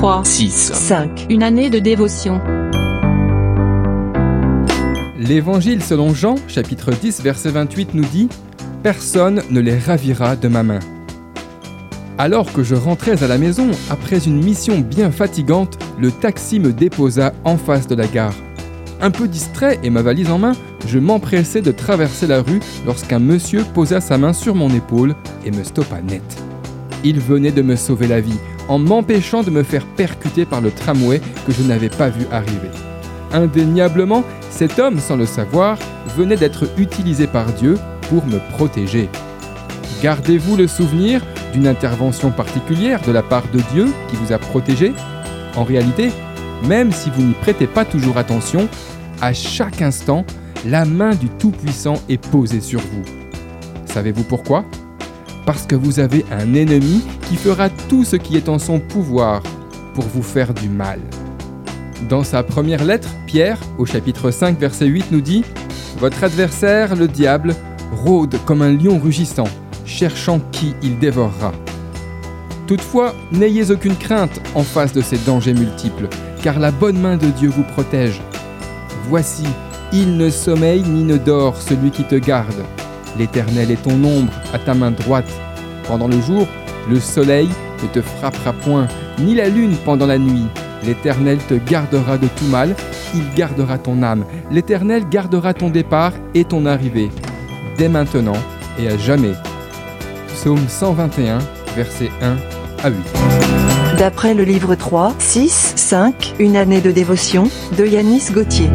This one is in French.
3, 6, 5. Une année de dévotion. L'Évangile selon Jean, chapitre 10, verset 28 nous dit Personne ne les ravira de ma main. Alors que je rentrais à la maison, après une mission bien fatigante, le taxi me déposa en face de la gare. Un peu distrait et ma valise en main, je m'empressais de traverser la rue lorsqu'un monsieur posa sa main sur mon épaule et me stoppa net. Il venait de me sauver la vie en m'empêchant de me faire percuter par le tramway que je n'avais pas vu arriver. Indéniablement, cet homme, sans le savoir, venait d'être utilisé par Dieu pour me protéger. Gardez-vous le souvenir d'une intervention particulière de la part de Dieu qui vous a protégé? En réalité, même si vous n'y prêtez pas toujours attention, à chaque instant, la main du Tout-Puissant est posée sur vous. Savez-vous pourquoi? Parce que vous avez un ennemi qui fera tout ce qui est en son pouvoir pour vous faire du mal. Dans sa première lettre, Pierre, au chapitre 5, verset 8, nous dit Votre adversaire, le diable, rôde comme un lion rugissant, cherchant qui il dévorera. Toutefois, n'ayez aucune crainte en face de ces dangers multiples, car la bonne main de Dieu vous protège. Voici, il ne sommeille ni ne dort celui qui te garde. L'Éternel est ton ombre à ta main droite. Pendant le jour, le soleil ne te frappera point, ni la lune pendant la nuit. L'Éternel te gardera de tout mal, il gardera ton âme. L'Éternel gardera ton départ et ton arrivée, dès maintenant et à jamais. Psaume 121, versets 1 à 8. D'après le livre 3, 6, 5. Une année de dévotion de Yanis Gauthier.